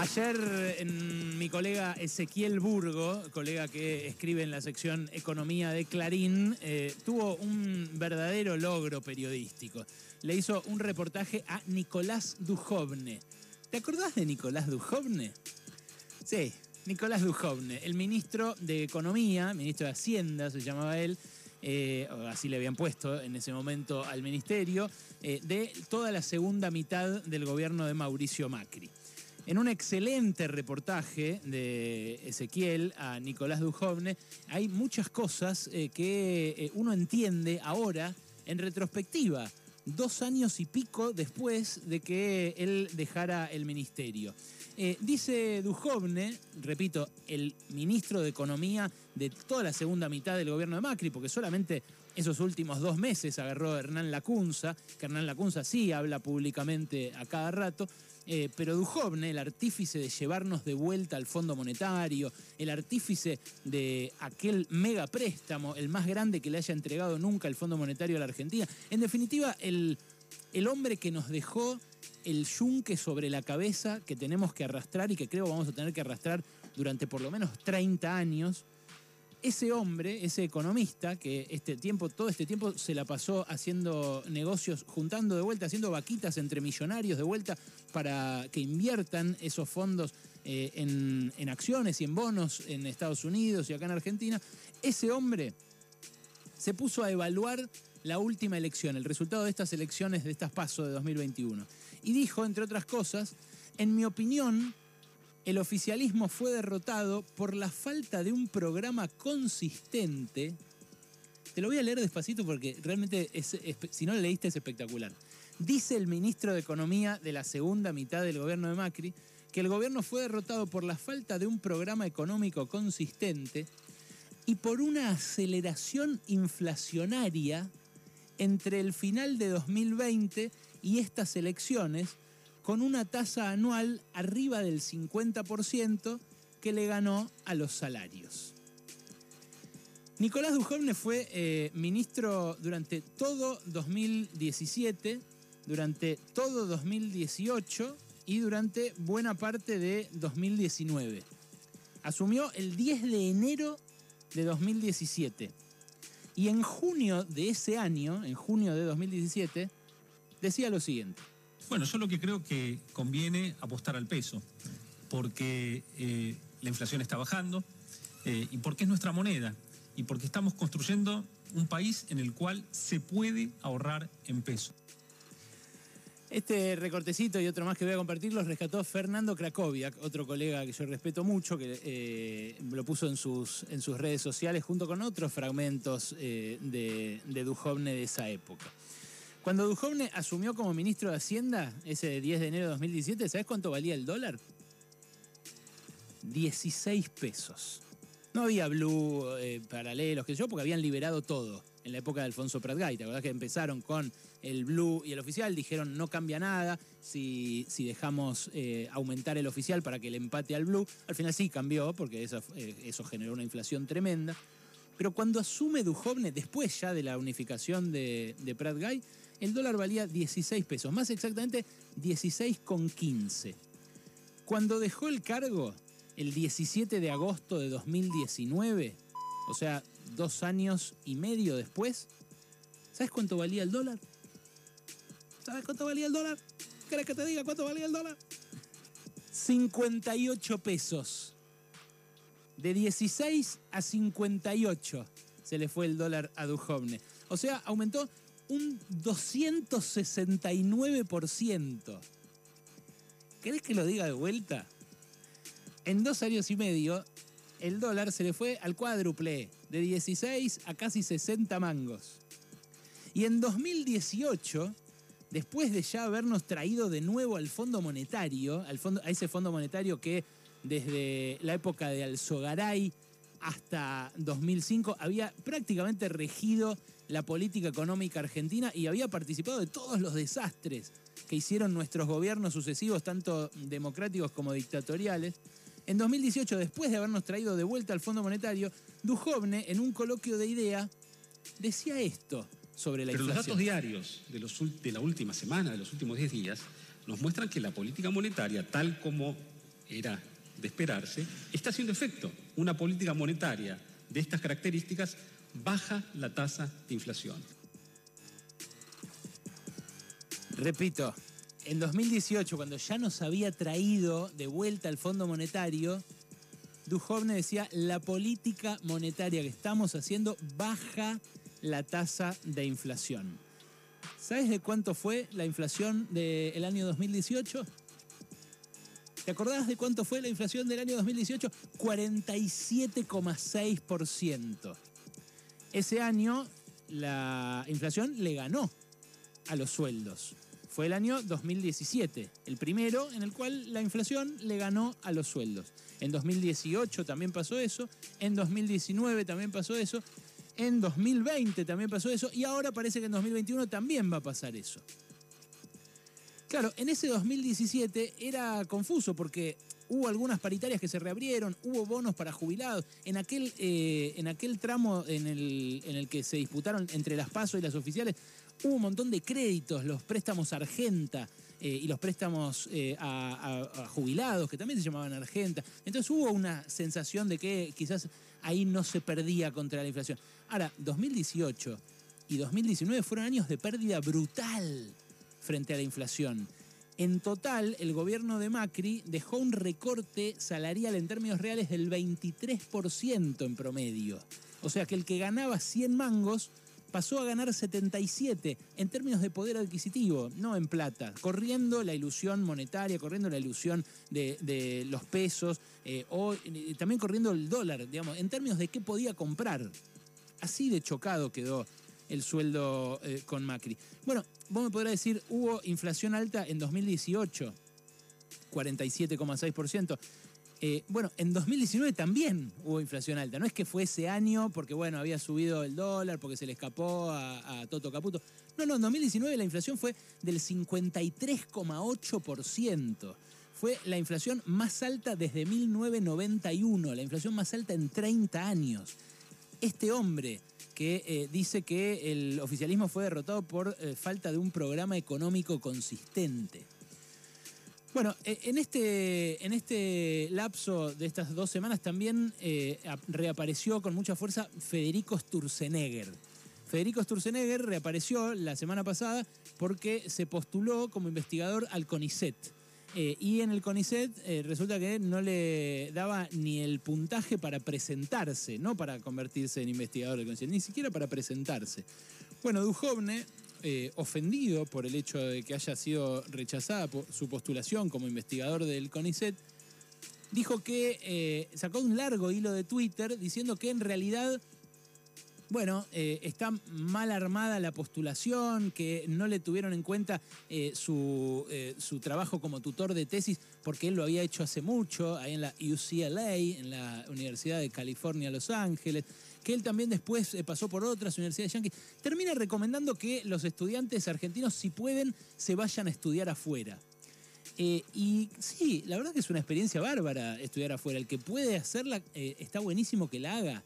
Ayer mi colega Ezequiel Burgo, colega que escribe en la sección Economía de Clarín, eh, tuvo un verdadero logro periodístico. Le hizo un reportaje a Nicolás Dujovne. ¿Te acordás de Nicolás Dujovne? Sí, Nicolás Dujovne, el ministro de Economía, ministro de Hacienda se llamaba él, eh, así le habían puesto en ese momento al ministerio, eh, de toda la segunda mitad del gobierno de Mauricio Macri. En un excelente reportaje de Ezequiel a Nicolás Dujovne, hay muchas cosas eh, que eh, uno entiende ahora en retrospectiva, dos años y pico después de que él dejara el ministerio. Eh, dice Dujovne, repito, el ministro de Economía de toda la segunda mitad del gobierno de Macri, porque solamente esos últimos dos meses agarró Hernán Lacunza, que Hernán Lacunza sí habla públicamente a cada rato, eh, pero Dujovne, el artífice de llevarnos de vuelta al Fondo Monetario, el artífice de aquel mega préstamo, el más grande que le haya entregado nunca el Fondo Monetario a la Argentina, en definitiva, el, el hombre que nos dejó el yunque sobre la cabeza que tenemos que arrastrar y que creo vamos a tener que arrastrar durante por lo menos 30 años. Ese hombre, ese economista, que este tiempo, todo este tiempo se la pasó haciendo negocios, juntando de vuelta, haciendo vaquitas entre millonarios de vuelta para que inviertan esos fondos eh, en, en acciones y en bonos en Estados Unidos y acá en Argentina, ese hombre se puso a evaluar la última elección, el resultado de estas elecciones, de estas pasos de 2021. Y dijo, entre otras cosas, en mi opinión, el oficialismo fue derrotado por la falta de un programa consistente. Te lo voy a leer despacito porque realmente, si no lo leíste, es espectacular. Dice el ministro de Economía de la segunda mitad del gobierno de Macri que el gobierno fue derrotado por la falta de un programa económico consistente y por una aceleración inflacionaria entre el final de 2020 y estas elecciones, con una tasa anual arriba del 50% que le ganó a los salarios. Nicolás Dujovne fue eh, ministro durante todo 2017, durante todo 2018 y durante buena parte de 2019. Asumió el 10 de enero de 2017. Y en junio de ese año, en junio de 2017, decía lo siguiente. Bueno, yo lo que creo que conviene apostar al peso, porque eh, la inflación está bajando eh, y porque es nuestra moneda y porque estamos construyendo un país en el cual se puede ahorrar en peso. Este recortecito y otro más que voy a compartir los rescató Fernando Krakowiak, otro colega que yo respeto mucho, que eh, lo puso en sus, en sus redes sociales junto con otros fragmentos de, de Dujovne de esa época. Cuando Dujovne asumió como ministro de Hacienda, ese 10 de enero de 2017, ¿sabes cuánto valía el dólar? 16 pesos. No había blue eh, paralelos, que yo, porque habían liberado todo en la época de Alfonso Pratgay. ¿Te acordás que empezaron con el blue y el oficial? Dijeron no cambia nada si, si dejamos eh, aumentar el oficial para que el empate al blue. Al final sí cambió, porque eso, eh, eso generó una inflación tremenda. Pero cuando asume Dujovne, después ya de la unificación de, de Prat Gay, el dólar valía 16 pesos, más exactamente 16,15. Cuando dejó el cargo, el 17 de agosto de 2019, o sea, dos años y medio después, ¿sabes cuánto valía el dólar? ¿Sabes cuánto valía el dólar? ¿Querés que te diga cuánto valía el dólar? 58 pesos. De 16 a 58 se le fue el dólar a Dujovne. O sea, aumentó un 269%. ¿Querés que lo diga de vuelta? En dos años y medio, el dólar se le fue al cuádruple, de 16 a casi 60 mangos. Y en 2018, después de ya habernos traído de nuevo al Fondo Monetario, al fondo, a ese Fondo Monetario que desde la época de Alzogaray hasta 2005 había prácticamente regido la política económica argentina y había participado de todos los desastres que hicieron nuestros gobiernos sucesivos, tanto democráticos como dictatoriales. En 2018, después de habernos traído de vuelta al Fondo Monetario, Dujovne, en un coloquio de idea, decía esto sobre la Pero los datos diarios de, los de la última semana, de los últimos 10 días, nos muestran que la política monetaria, tal como era de esperarse, está haciendo efecto. Una política monetaria de estas características baja la tasa de inflación. Repito, en 2018, cuando ya nos había traído de vuelta al Fondo Monetario, Duhovne decía, la política monetaria que estamos haciendo baja la tasa de inflación. ¿Sabes de cuánto fue la inflación del año 2018? ¿Te acordás de cuánto fue la inflación del año 2018? 47,6%. Ese año la inflación le ganó a los sueldos. Fue el año 2017, el primero en el cual la inflación le ganó a los sueldos. En 2018 también pasó eso, en 2019 también pasó eso, en 2020 también pasó eso y ahora parece que en 2021 también va a pasar eso. Claro, en ese 2017 era confuso porque hubo algunas paritarias que se reabrieron, hubo bonos para jubilados. En aquel, eh, en aquel tramo en el, en el que se disputaron entre las PASO y las oficiales, hubo un montón de créditos, los préstamos Argenta eh, y los préstamos eh, a, jubilados, que también se llamaban Argenta. Entonces hubo una sensación de que quizás ahí no se perdía contra la inflación. Ahora, 2018 y 2019 fueron años de pérdida brutal frente a la inflación. En total, el gobierno de Macri dejó un recorte salarial en términos reales del 23% en promedio. O sea que el que ganaba 100 mangos pasó a ganar 77 en términos de poder adquisitivo, no en plata, corriendo la ilusión monetaria, corriendo la ilusión de, los pesos, eh, o también corriendo el dólar, digamos, en términos de qué podía comprar. Así de chocado quedó el sueldo eh, con Macri. Bueno, vos me podrás decir, hubo inflación alta en 2018, 47,6%. Eh, bueno, en 2019 también hubo inflación alta. No es que fue ese año porque, bueno, había subido el dólar, porque se le escapó a, a Toto Caputo. No, no, en 2019 la inflación fue del 53,8%. Fue la inflación más alta desde 1991, la inflación más alta en 30 años. Este hombre que eh, dice que el oficialismo fue derrotado por eh, falta de un programa económico consistente. Bueno, eh, en este, en este lapso de estas dos semanas también reapareció con mucha fuerza Federico Sturzenegger. Federico Sturzenegger reapareció la semana pasada porque se postuló como investigador al CONICET. Eh, y en el CONICET eh, resulta que no le daba ni el puntaje para presentarse, no para convertirse en investigador del CONICET, ni siquiera para presentarse. Bueno, Duhovne, eh, ofendido por el hecho de que haya sido rechazada su postulación como investigador del CONICET, dijo que sacó un largo hilo de Twitter diciendo que en realidad bueno, eh, está mal armada la postulación, que no le tuvieron en cuenta eh, su, eh, su, trabajo como tutor de tesis, porque él lo había hecho hace mucho, ahí en la UCLA, en la Universidad de California, Los Ángeles, que él también después pasó por otras universidades yanquis. Termina recomendando que los estudiantes argentinos, si pueden, se vayan a estudiar afuera. y sí, la verdad que es una experiencia bárbara estudiar afuera. El que puede hacerla, está buenísimo que la haga.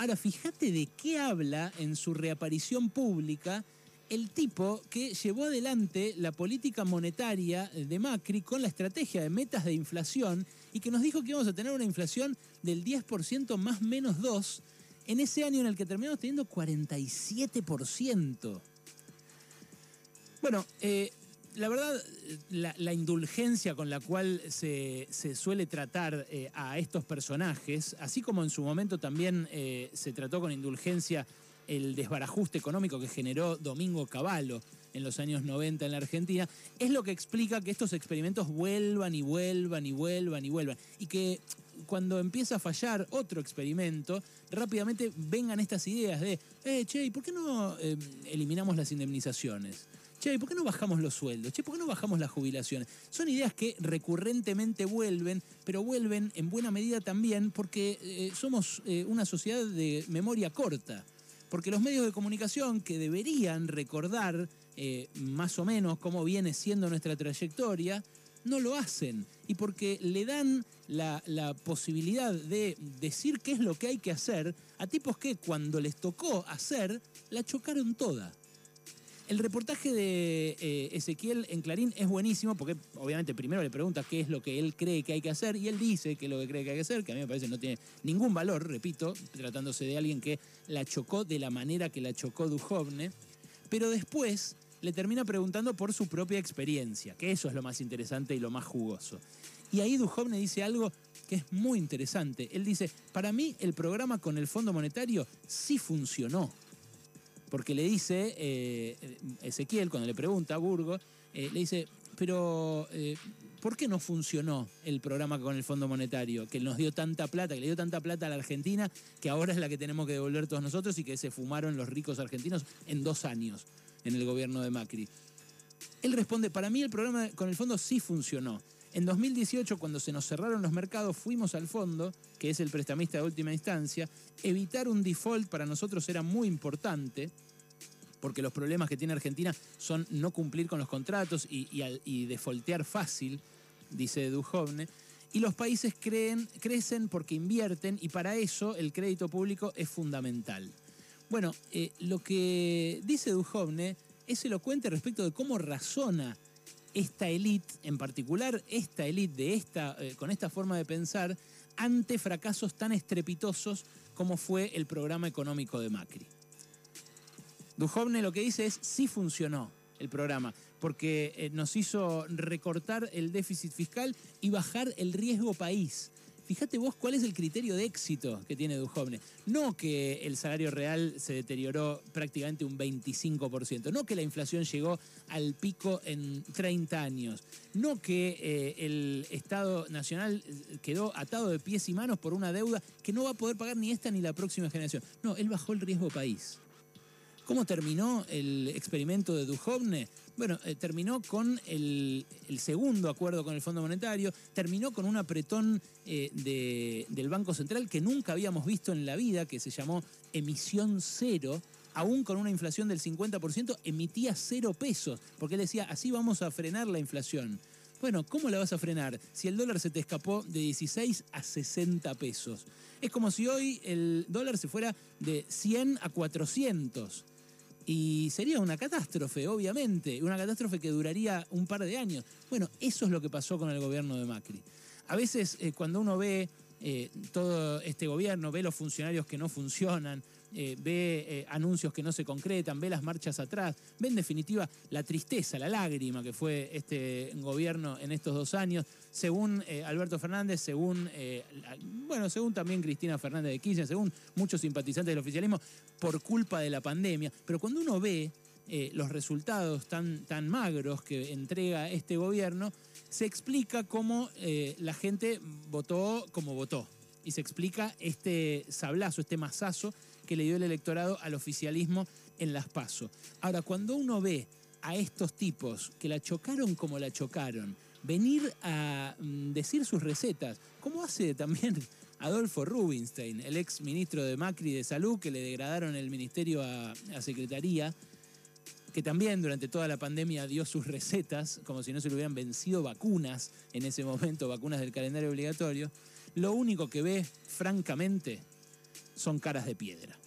Ahora, fíjate de qué habla en su reaparición pública el tipo que llevó adelante la política monetaria de Macri con la estrategia de metas de inflación y que nos dijo que íbamos a tener una inflación del 10% más menos 2 en ese año en el que terminamos teniendo 47%. Bueno, eh, la verdad, la, indulgencia con la cual se, suele tratar eh, a estos personajes, así como en su momento también eh, se trató con indulgencia el desbarajuste económico que generó Domingo Cavallo en los años 90 en la Argentina, es lo que explica que estos experimentos vuelvan y vuelvan y vuelvan y vuelvan. Y que cuando empieza a fallar otro experimento, rápidamente vengan estas ideas de, eh, che, ¿y por qué no eliminamos las indemnizaciones? Che, ¿por qué no bajamos los sueldos? Che, ¿por qué no bajamos las jubilaciones? Son ideas que recurrentemente vuelven, pero vuelven en buena medida también porque eh, somos eh, una sociedad de memoria corta. Porque los medios de comunicación que deberían recordar eh, más o menos cómo viene siendo nuestra trayectoria, no lo hacen. Y porque le dan la, la, posibilidad de decir qué es lo que hay que hacer a tipos que cuando les tocó hacer, la chocaron toda. El reportaje de eh, Ezequiel en Clarín es buenísimo porque obviamente primero le pregunta qué es lo que él cree que hay que hacer y él dice qué es lo que cree que hay que hacer, que a mí me parece que no tiene ningún valor, repito, tratándose de alguien que la chocó de la manera que la chocó Duhovne, pero después le termina preguntando por su propia experiencia, que eso es lo más interesante y lo más jugoso. Y ahí Duhovne dice algo que es muy interesante. Él dice, para mí el programa con el Fondo Monetario sí funcionó porque le dice, eh, Ezequiel, cuando le pregunta a Burgo, eh, le dice, pero eh, ¿por qué no funcionó el programa con el Fondo Monetario? Que nos dio tanta plata, que le dio tanta plata a la Argentina, que ahora es la que tenemos que devolver todos nosotros y que se fumaron los ricos argentinos en dos años en el gobierno de Macri. Él responde, para mí el programa con el fondo sí funcionó. En 2018, cuando se nos cerraron los mercados, fuimos al fondo, que es el prestamista de última instancia. Evitar un default para nosotros era muy importante, porque los problemas que tiene Argentina son no cumplir con los contratos y, y, fácil, dice Duhovne. Y los países creen, crecen porque invierten y para eso el crédito público es fundamental. Bueno, eh, lo que dice Duhovne es elocuente respecto de cómo razona esta élite, en particular esta élite de esta, eh, con esta forma de pensar, ante fracasos tan estrepitosos como fue el programa económico de Macri. Duhovne lo que dice es, sí funcionó el programa, porque eh, nos hizo recortar el déficit fiscal y bajar el riesgo país. Fíjate vos cuál es el criterio de éxito que tiene Duhovne. No que el salario real se deterioró prácticamente un 25%, no que la inflación llegó al pico en 30 años, no que eh, el Estado Nacional quedó atado de pies y manos por una deuda que no va a poder pagar ni esta ni la próxima generación. No, él bajó el riesgo país. ¿Cómo terminó el experimento de Duhovne? Bueno, eh, terminó con el, segundo acuerdo con el Fondo Monetario, terminó con un apretón eh, del Banco Central que nunca habíamos visto en la vida, que se llamó emisión cero, aún con una inflación del 50%, emitía cero pesos, porque él decía, así vamos a frenar la inflación. Bueno, ¿cómo la vas a frenar si el dólar se te escapó de 16 a 60 pesos? Es como si hoy el dólar se fuera de 100 a 400. Y sería una catástrofe, obviamente, una catástrofe que duraría un par de años. Bueno, eso es lo que pasó con el gobierno de Macri. A veces eh, cuando uno ve eh, todo este gobierno, ve los funcionarios que no funcionan, eh, ve eh, anuncios que no se concretan, ve las marchas atrás, ve en definitiva la tristeza, la lágrima que fue este gobierno en estos dos años, según eh, Alberto Fernández, según, bueno, según también Cristina Fernández de Kirchner, según muchos simpatizantes del oficialismo, por culpa de la pandemia. Pero cuando uno ve los resultados tan, tan magros que entrega este gobierno, se explica cómo la gente votó como votó. Y se explica este sablazo, este masazo que le dio el electorado al oficialismo en las PASO. Ahora, cuando uno ve a estos tipos que la chocaron como la chocaron, venir a mm, decir sus recetas, como hace también Adolfo Rubinstein, el ex ministro de Macri de Salud, que le degradaron el ministerio a, a Secretaría, que también durante toda la pandemia dio sus recetas, como si no se le hubieran vencido vacunas en ese momento, vacunas del calendario obligatorio, lo único que ve, francamente, son caras de piedra.